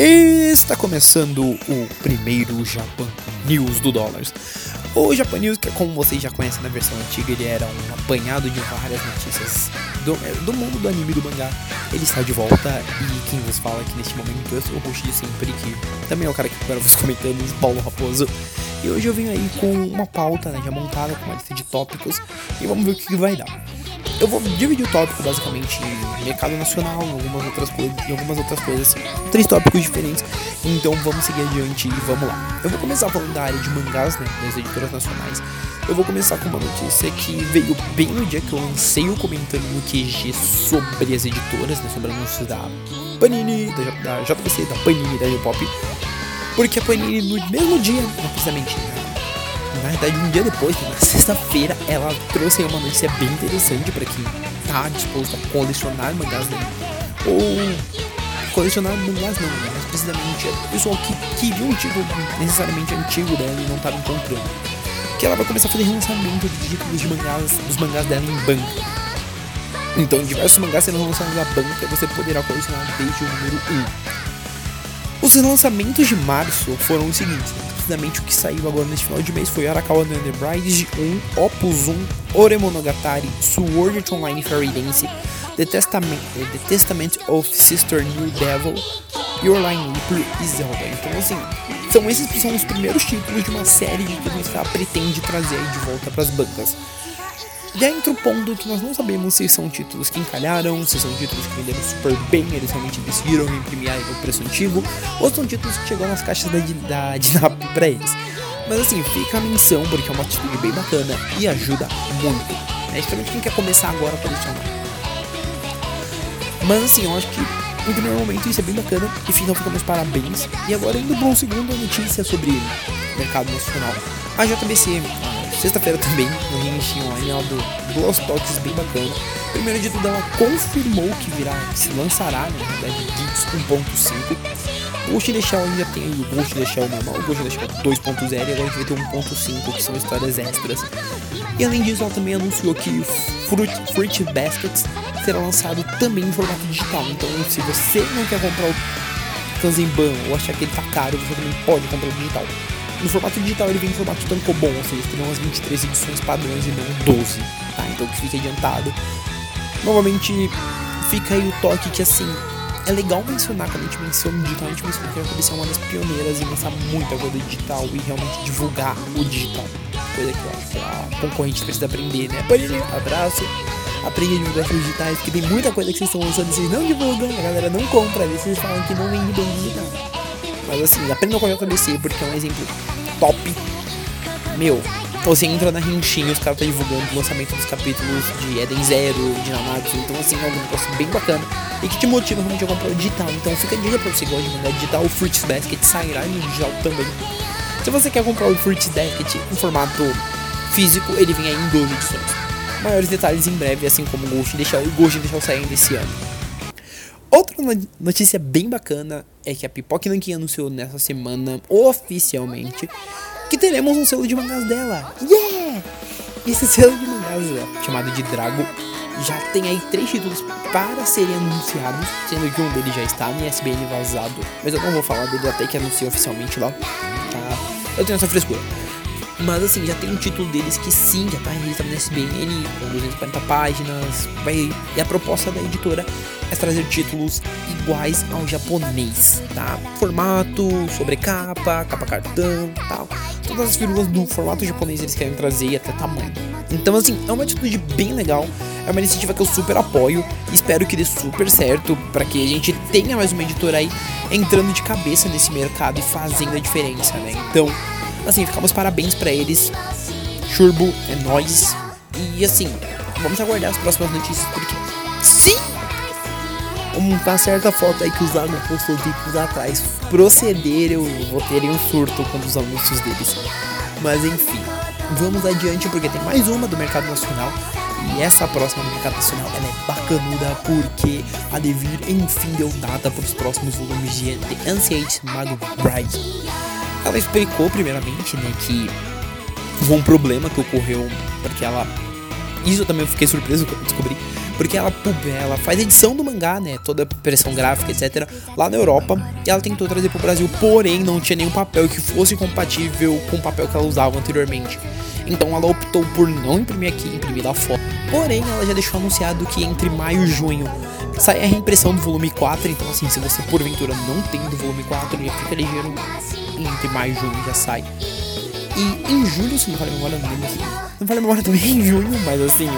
Está começando o primeiro Japan News do Dólares. O Japan News, que como vocês já conhecem na versão antiga, ele era um apanhado de várias notícias do, do mundo do anime e do mangá. Ele está de volta e quem vos fala aqui neste momento eu sou o host de sempre, que também é o cara que agora vos comentando, Paulo Raposo. E hoje eu venho aí com uma pauta né, já montada, com uma lista de tópicos e vamos ver o que vai dar. Eu vou dividir o tópico basicamente em mercado nacional, algumas outras coisas, e algumas outras coisas, três tópicos diferentes. Então vamos seguir adiante e vamos lá. Eu vou começar falando da área de mangás, né, das editoras nacionais. Eu vou começar com uma notícia que veio bem no dia que eu lancei o comentando no QG sobre as editoras, né, sobre anúncios da Panini, da, da JVC, da Panini, da J-Pop. Porque a Panini no mesmo dia, não precisamente, né, na verdade um dia depois, na sexta-feira, ela trouxe uma notícia bem interessante para quem tá disposto a colecionar mangás dele. Ou colecionar mangás não, né? mas precisamente o pessoal que queria um título necessariamente antigo dela e não tava encontrando. Que ela vai começar a fazer relançamento de títulos de mangás, dos mangás dela em banca. Então diversos mangás serão lançados na banca e você poderá colecionar desde o número 1. Os lançamentos de março foram os seguintes rapidamente o que saiu agora neste final de mês foi Arakawa no Enterprise 1, Opus 1, Oremonogatari, Sword Art Online Fairy Dance, The Testament, The Testament of Sister New Devil, Your Line Reaper e Zelda. Então assim, são esses que são os primeiros títulos de uma série que ela pretende trazer de volta para as bancas. Já entra o ponto que nós não sabemos se são títulos que encalharam, se são títulos que venderam super bem, eles realmente decidiram imprimir o preço antigo, ou são títulos que chegam nas caixas da, da Dinap eles. Mas assim, fica a menção, porque é uma atitude bem bacana e ajuda muito. É Especialmente quem quer começar agora a colecionar. Mas assim, eu acho que em primeiro momento isso é bem bacana, e então fica meus parabéns. E agora indo para uma segunda notícia sobre mercado nacional. A JBC, Sexta-feira também, no Ring Online, ela deu duas toques bem bacanas. Primeiro de tudo, ela confirmou que virá, que se lançará, né, na verdade, Geeks 1.5. Ghost the Shell ainda tem o Ghost the Shell normal, o Ghost the Shell 2.0 e agora a gente vai ter 1.5, que são histórias extras. E além disso, ela também anunciou que Fruit, Fruit Baskets será lançado também em formato digital. Então, se você não quer comprar o Kanzenban ou achar que ele tá caro, você também pode comprar o digital. No formato digital ele vem em formato tankobon, ou seja, terão as 23 edições padrões e não 12, tá? Então que fique adiantado. Novamente, fica aí o toque que assim, é legal mencionar quando a gente menciona o digital, a gente menciona que a Ruby é uma das pioneiras em lançar muita coisa digital e realmente divulgar o digital. Coisa que que a concorrente precisa aprender, né? Panini, abraço. Aprende a divulgar seus digitais, porque tem muita coisa que vocês estão lançando e vocês não divulgam, a galera não compra, vezes vocês falam que não vende bem digital. Mas assim, aprenda com a JBC porque é um exemplo top. Meu, você entra na Rinchinha, os caras estão tá divulgando o lançamento dos capítulos de Eden Zero, de Nanatsu, então assim, é um negócio bem bacana e que te motiva realmente a comprar o digital. Então fica a dica pra você gosta de mangá digital, o Fruits Basket sairá no digital também. Se você quer comprar o Fruits Basket em formato físico, ele vem aí em 12 edições. Maiores detalhes em breve, assim como o Ghost deixar o Ghost deixar sair desse ano. Outra notícia bem bacana é que a Pipoque Nankin anunciou nessa semana, oficialmente, que teremos um selo de mangás dela. Yeah! Esse selo de mangás, chamado de Drago, já tem aí três títulos para serem anunciados, sendo que um deles já está no ISBN vazado, mas eu não vou falar dele até que anuncie oficialmente lá. Tá? Eu tenho essa frescura. Mas assim, já tem um título deles que sim, já tá registrado no SBN, com 240 páginas. Vai, e a proposta da editora é trazer títulos iguais ao japonês, tá? Formato, sobrecapa, capa cartão, tal. Todas as figuras do formato japonês eles querem trazer e até tamanho. Então assim, é uma atitude bem legal. É uma iniciativa que eu super apoio. Espero que dê super certo para que a gente tenha mais uma editora aí entrando de cabeça nesse mercado e fazendo a diferença, né? Então, Assim, ficamos parabéns para eles. Churbo, é nóis. E assim, vamos aguardar as próximas notícias, porque! Uma certa foto aí que o Zago postou tempos atrás proceder, eu vou ter um surto com os anúncios deles. Mas enfim, vamos adiante porque tem mais uma do mercado nacional. E essa próxima do mercado nacional ela é bacanuda porque a Devir enfim deu data para os próximos volumes de The Ancient Mago Bride. Ela explicou, primeiramente, né, que houve um problema que ocorreu, porque ela. Isso eu também fiquei surpreso quando descobri. Porque ela, ela faz edição do mangá, né? Toda a pressão gráfica, etc. lá na Europa. E ela tentou trazer pro Brasil, porém não tinha nenhum papel que fosse compatível com o papel que ela usava anteriormente. Então ela optou por não imprimir aqui, imprimir lá fora. Porém, ela já deixou anunciado que entre maio e junho sai a reimpressão do volume 4. Então, assim, se você porventura não tem do volume 4, já fica ligeiro. Entre maio e junho já sai. E em julho, se não vale a memória, não lembro. Não vale a memória também em junho, mas assim,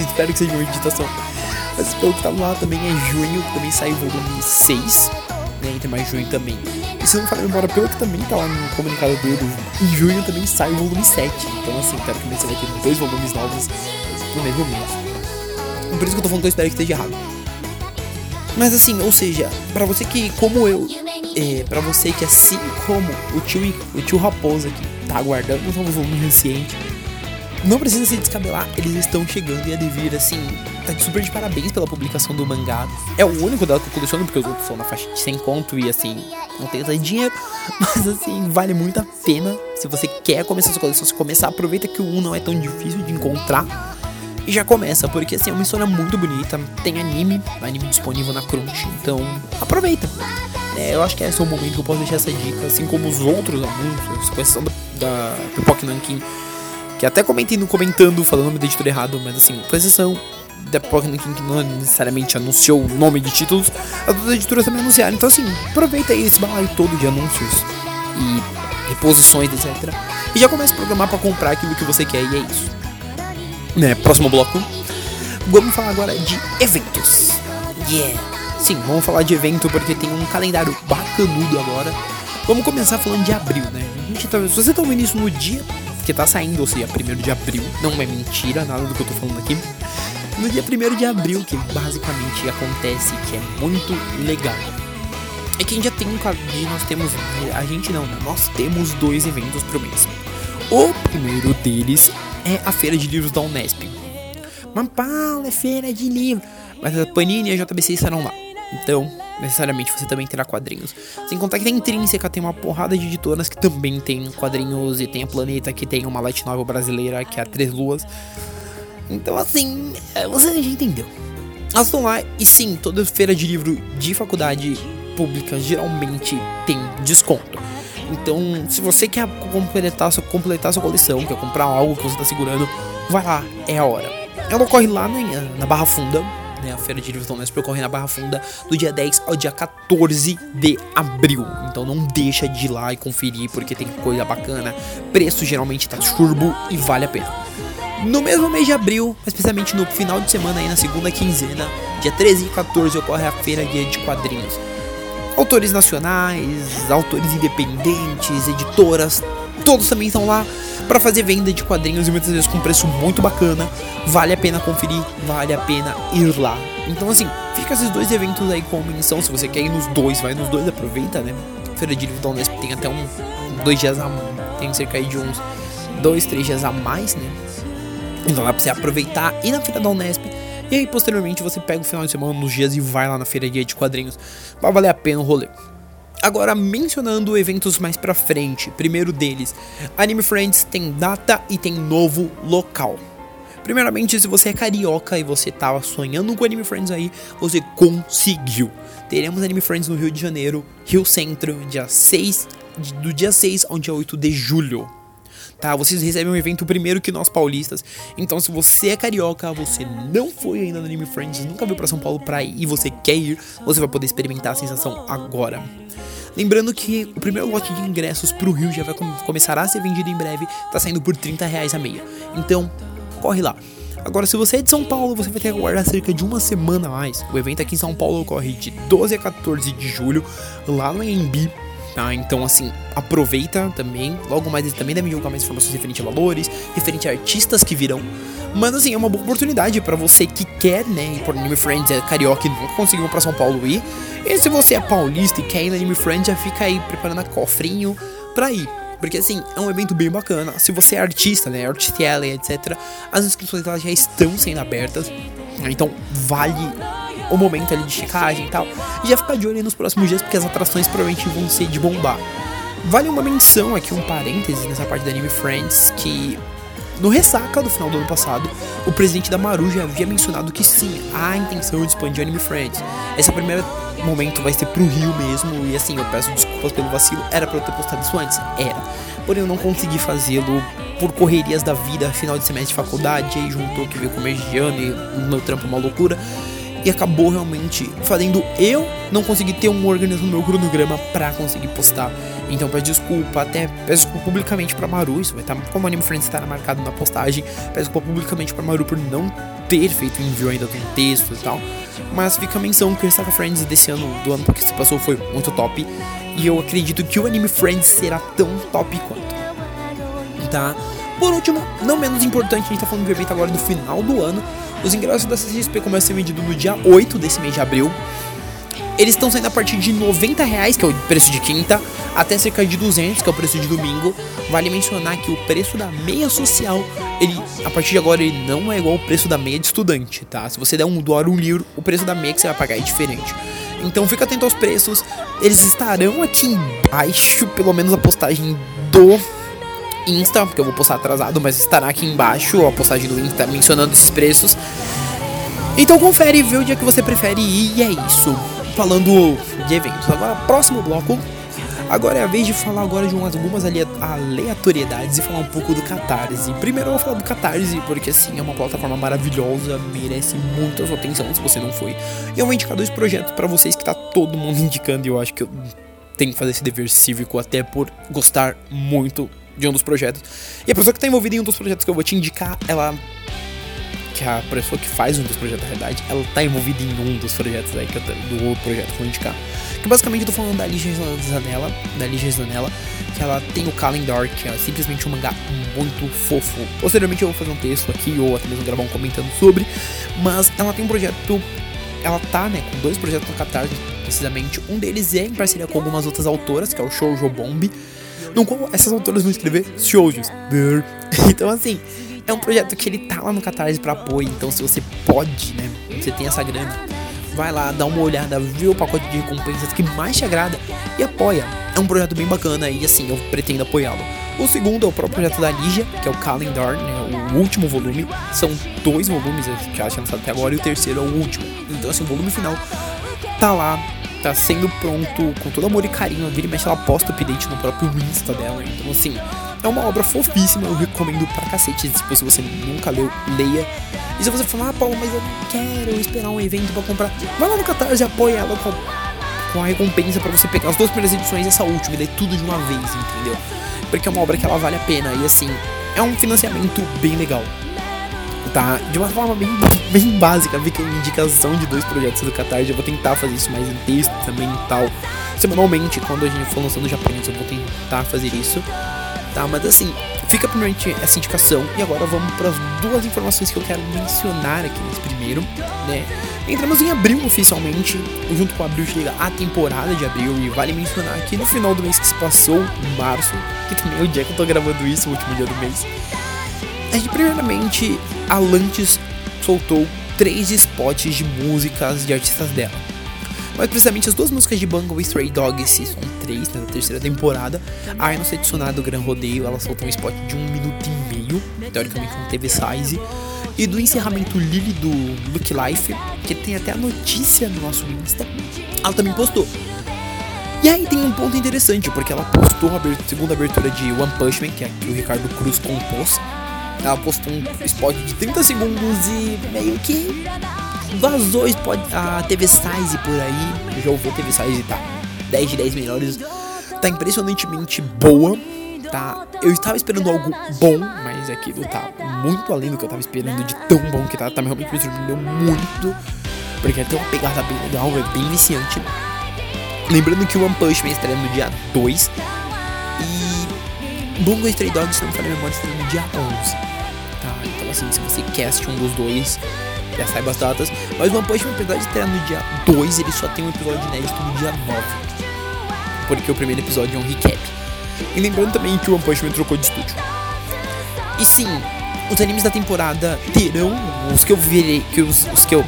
espero que seja uma editação. Mas pelo que tá lá também é junho, também sai o volume 6, né? Entre mais junho também. E se não falar embora, pelo que também tá lá no comunicado dele, em junho também sai o volume 7. Então assim, teoricamente você vai ter dois volumes novos no mesmo mês. Por isso que eu tô falando que eu espero que esteja errado. Mas assim, ou seja, para você que, como eu, é, para você que assim como o tio, o tio Raposa que tá aguardando um novo volume recente, não precisa se descabelar, eles estão chegando e a Devir, assim, tá super de parabéns pela publicação do mangá. É o único dela que eu coleciono, porque os outros são na faixa de 100 conto e, assim, não tem tanto dinheiro. Mas, assim, vale muito a pena. Se você quer começar sua coleção, se começar, aproveita que o 1 não é tão difícil de encontrar. E já começa, porque, assim, é uma história muito bonita. Tem anime, anime disponível na Crunch, então aproveita. É, eu acho que esse é o momento que eu posso deixar essa dica, assim como os outros anúncios, com exceção da, da Nankin que até comentei no comentando, falando o nome da editora errado, mas assim, com exceção da Pokémon que não necessariamente anunciou o nome de títulos, as outras editoras também anunciaram. Então assim, aproveita aí esse balaio todo de anúncios e reposições, etc. E já começa a programar para comprar aquilo que você quer e é isso. Né, próximo bloco. Vamos falar agora de eventos. Yeah! Sim, vamos falar de evento porque tem um calendário bacanudo agora. Vamos começar falando de abril, né? A gente tá, se você tá ouvindo isso no dia que tá saindo, ou seja, 1 de abril, não é mentira nada do que eu tô falando aqui. No dia 1 de abril, que basicamente acontece, que é muito legal. É que a gente já tem um nós temos. A gente não, né? nós temos dois eventos pro mês. O primeiro deles é a Feira de Livros da Unesp. Mas Paulo, é feira de livro. Mas a Panini e a JBC estarão lá. Então, necessariamente você também terá quadrinhos. Sem contar que tem Intrínseca, tem uma porrada de editoras que também tem quadrinhos, e tem a Planeta que tem uma light novel brasileira que é a Três Luas. Então, assim, é, você já entendeu. Elas estão lá e sim, toda feira de livro de faculdade pública geralmente tem desconto. Então, se você quer completar sua, completar sua coleção, quer comprar algo que você está segurando, vai lá, é a hora. Ela ocorre lá na, na Barra Funda, né, a Feira de Livros Honestos ocorre na Barra Funda do dia 10 ao dia 14 de abril. Então não deixa de ir lá e conferir porque tem coisa bacana. Preço geralmente tá turbo e vale a pena. No mesmo mês de abril, especialmente no final de semana aí na segunda quinzena, dia 13 e 14 ocorre a Feira Guia de Quadrinhos. Autores nacionais, autores independentes, editoras, todos também estão lá para fazer venda de quadrinhos e muitas vezes com preço muito bacana. Vale a pena conferir, vale a pena ir lá. Então assim, fica esses dois eventos aí com menção. Se você quer ir nos dois, vai nos dois, aproveita, né? Feira de livro da Unesp tem até um, dois dias a tem cerca de uns dois, três dias a mais, né? Então dá pra você aproveitar e na feira da Unesp. E aí, posteriormente, você pega o final de semana nos dias e vai lá na feira de quadrinhos. Vai valer a pena o rolê. Agora, mencionando eventos mais pra frente, primeiro deles, Anime Friends tem data e tem novo local. Primeiramente, se você é carioca e você tava sonhando com Anime Friends aí, você conseguiu. Teremos Anime Friends no Rio de Janeiro, Rio Centro, dia 6, do dia 6 ao dia 8 de julho. Tá, vocês recebem um evento primeiro que nós paulistas. Então, se você é carioca, você não foi ainda no Anime Friends, nunca veio para São Paulo pra ir e você quer ir, você vai poder experimentar a sensação agora. Lembrando que o primeiro lote de ingressos pro Rio já vai com começar a ser vendido em breve, tá saindo por 30 reais a meia. Então, corre lá. Agora, se você é de São Paulo, você vai ter que aguardar cerca de uma semana mais. O evento aqui em São Paulo ocorre de 12 a 14 de julho, lá no Embi. Tá? Então, assim, aproveita também. Logo mais eles também devem divulgar mais informações referente a valores, referente a artistas que virão. Mas, assim, é uma boa oportunidade para você que quer, né, ir por Anime Friends, é carioca e nunca conseguiu para São Paulo ir. E se você é paulista e quer ir no Anime Friends, já fica aí preparando cofrinho pra ir. Porque assim, é um evento bem bacana. Se você é artista, né, Artist etc., as inscrições já estão sendo abertas. Então vale o momento ali de checagem e tal. E já ficar de olho nos próximos dias, porque as atrações provavelmente vão ser de bombar. Vale uma menção aqui, um parênteses nessa parte da Anime Friends, que no ressaca do final do ano passado, o presidente da Maru já havia mencionado que sim, há a intenção de expandir Anime Friends. Esse primeiro momento vai ser pro Rio mesmo, e assim, eu peço desculpas pelo vacilo, era pra eu ter postado isso antes? Era. Porém, eu não consegui fazê-lo por correrias da vida, final de semestre de faculdade, aí juntou que veio começo de ano e meu trampo uma loucura e acabou realmente fazendo eu não conseguir ter um organismo no meu cronograma para conseguir postar. Então peço desculpa, até peço desculpa publicamente para Maru, isso vai estar tá, como Anime Friends estará marcado na postagem, peço desculpa publicamente para Maru por não ter feito o envio ainda do texto e tal. Mas fica a menção que o Restaca Friends desse ano, do ano que se passou, foi muito top. E eu acredito que o Anime Friends será tão top quanto. Tá? Por último, não menos importante, a gente tá falando do evento agora do final do ano. Os ingressos da CCXP começam a ser vendidos no dia 8 desse mês de abril. Eles estão saindo a partir de 90 reais, que é o preço de quinta, até cerca de 200, que é o preço de domingo. Vale mencionar que o preço da meia social, ele a partir de agora ele não é igual ao preço da meia de estudante, tá? Se você der um dólar um livro, o preço da meia que você vai pagar é diferente. Então fica atento aos preços. Eles estarão aqui embaixo, pelo menos a postagem do Insta, porque eu vou postar atrasado, mas estará aqui embaixo a postagem do Insta mencionando esses preços. Então confere e vê o dia que você prefere ir e é isso. Falando de eventos. Agora, próximo bloco. Agora é a vez de falar agora de umas, algumas aleatoriedades e falar um pouco do Catarse. Primeiro eu vou falar do Catarse, porque assim, é uma plataforma maravilhosa, merece muita sua atenção se você não foi. E eu vou indicar dois projetos para vocês que tá todo mundo indicando e eu acho que eu tenho que fazer esse dever cívico até por gostar muito de um dos projetos. E a pessoa que está envolvida em um dos projetos que eu vou te indicar, ela. Que a pessoa que faz um dos projetos, na verdade, ela está envolvida em um dos projetos aí, que eu, do outro projeto que eu vou indicar. Que basicamente eu tô falando da Ligia Zanella, da Ligia Zanella, que ela tem o Calendar, que é simplesmente um mangá muito fofo. Posteriormente eu vou fazer um texto aqui, ou até mesmo gravar um comentando sobre, mas ela tem um projeto ela tá, né, com dois projetos no Catarse, precisamente. Um deles é em parceria com algumas outras autoras, que é o Shoujo Bomb, no qual essas autoras vão escrever shoujos. Então, assim, é um projeto que ele tá lá no Catarse para apoio. Então, se você pode, né, você tem essa grana, vai lá, dá uma olhada, vê o pacote de recompensas que mais te agrada e apoia. É um projeto bem bacana e, assim, eu pretendo apoiá-lo. O segundo é o próprio projeto da Ligia, que é o Calendar, né, o último volume. São dois volumes que já tinha lançado até agora e o terceiro é o último. Então, assim, o volume final tá lá tá sendo pronto com todo amor e carinho. Vira e mexe, ela posta update no próprio Insta dela. Então, assim, é uma obra fofíssima. Eu recomendo pra cacete. Depois, se você nunca leu, leia. E se você falar, ah, Paulo, mas eu não quero esperar um evento pra comprar, vai lá no Catarse e apoia ela com, com a recompensa pra você pegar as duas primeiras edições e essa última. E daí tudo de uma vez, entendeu? Porque é uma obra que ela vale a pena. E, assim, é um financiamento bem legal tá? De uma forma bem, bem básica, fica a indicação de dois projetos do Catarse. Eu vou tentar fazer isso mais em texto também e tal. Semanalmente, quando a gente for lançando japonês, eu vou tentar fazer isso. Tá, mas assim, fica primeiramente essa indicação. E agora vamos para as duas informações que eu quero mencionar aqui nesse primeiro, né? Entramos em abril oficialmente, junto com abril chega a temporada de abril e vale mencionar que no final do mês que se passou, março, que também é o dia que eu tô gravando isso, o último dia do mês, a gente, primeiramente, a Lantis soltou três spots de músicas de artistas dela. Mais precisamente as duas músicas de Bungle e Stray Dogs, três né, na terceira temporada. A Arno Tsunade do Gran Rodeio, ela soltou um spot de um minuto e meio, teoricamente não teve size. E do encerramento Lily do Look Life, que tem até a notícia no nosso Insta, ela também postou. E aí tem um ponto interessante, porque ela postou a segunda abertura de One Punch Man, que é que o Ricardo Cruz compôs, ela postou um spot de 30 segundos e meio que vazou spot, a TV Size por aí. Eu já ouvi a TV Size, tá? 10 de 10 melhores. Tá impressionantemente boa, tá? Eu estava esperando algo bom, mas aquilo tá muito além do que eu estava esperando de tão bom que tá. Tá realmente me surpreendeu muito. Porque tem uma pegada bem legal, é bem viciante. Lembrando que o One Punch Man estreia no dia 2. E Bungo Stray Dogs, se não me falha a memória, estreia no dia 11 assim, se você quer assistir um dos dois, já saiba as datas. Mas One Punch Man, apesar de estrear no dia 2, ele só tem um episódio inédito no dia 9. Porque o primeiro episódio é um recap. E lembrando também que o One Punch Man trocou de estúdio. E sim, os animes da temporada terão, os que eu virei, que os, os que eu,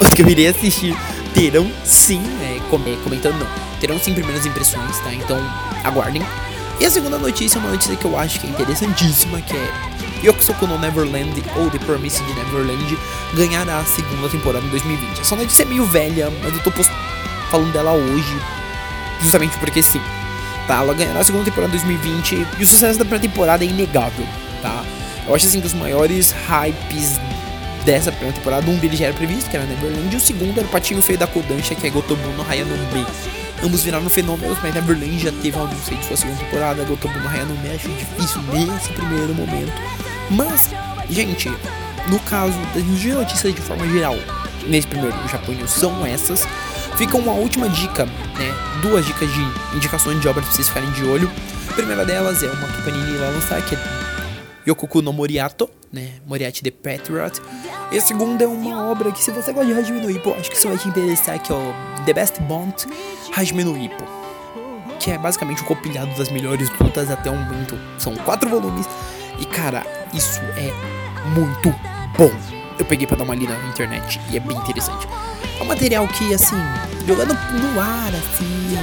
os que eu irei assistir terão sim, é, comentando não, terão sim primeiras impressões, tá? Então aguardem. E a segunda notícia é uma notícia que eu acho que é interessantíssima, que é Yokosoku no Neverland ou The Promised Neverland ganhará a segunda temporada em 2020. Essa notícia é meio velha, mas eu tô falando dela hoje, justamente porque sim. Tá, ela ganhará a segunda temporada em 2020 e o sucesso da primeira temporada é inegável, tá? Eu acho assim que os maiores hypes dessa primeira temporada, um deles já era previsto, que era Neverland, e o segundo era o patinho feio da Kodansha, que é Gotobu no Hayanome. Ambos viraram fenômenos, mas Neverland já teve anúncio de sua segunda temporada, Gotobu no Hayanome acho difícil nesse primeiro momento. Mas, gente, no caso das notícias de forma geral, nesse primeiro Japão são essas. Fica uma última dica, né? Duas dicas de indicações de obras pra vocês ficarem de olho. A primeira delas é uma que Panini vai lançar, que é Yokoku no Moriato, né? Moriarty the Patriot. E a segunda é uma obra que, se você gosta de Hajime no Ippo, acho que isso vai te interessar, que é o The Best Bond Hajime no Ippo. Que é basicamente um compilado das melhores lutas até o momento. São quatro volumes. E cara, isso é muito bom. Eu peguei pra dar uma lida na internet e é bem interessante. É um material que, assim, jogando no ar, assim.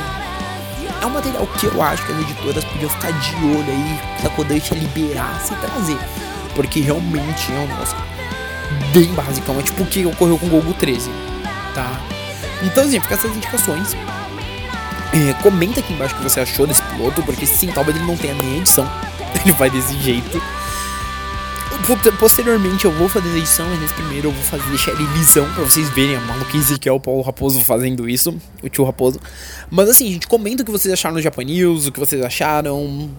É um material que eu acho que as editoras podiam ficar de olho aí se a Kodansha liberasse e trazer. Porque realmente é um negócio bem básico. É tipo o que ocorreu com o Gogo 13. Tá? Então, assim, fica essas indicações. É, comenta aqui embaixo o que você achou desse piloto, porque sim, talvez ele não tenha nem edição. Ele vai desse jeito. Posteriormente eu vou fazer edição, mas nesse primeiro eu vou fazer, deixar ele lisão pra vocês verem a maluquice que é o Paulo Raposo fazendo isso, o tio Raposo. Mas assim, gente, comenta o que vocês acharam no Japan News, o que vocês acharam.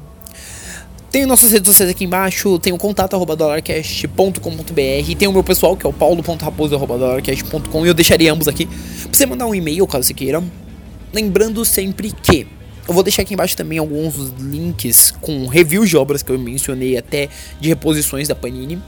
Tem nossas redes sociais aqui embaixo, tem o contato arroba dollarcast.com.br, tem o meu pessoal que é o paulo.raposo.dollarcast.com e eu deixaria ambos aqui pra você mandar um e-mail caso você queira. Lembrando sempre que eu vou deixar aqui embaixo também alguns links com reviews de obras que eu mencionei até de reposições da Panini.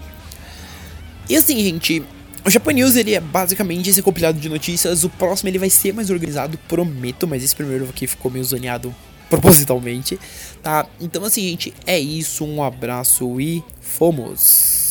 E assim, gente, o Japan News ele é basicamente esse compilado de notícias. O próximo ele vai ser mais organizado, prometo, mas esse primeiro aqui ficou meio zoneado propositalmente, tá? Então assim, gente, é isso. Um abraço e fomos!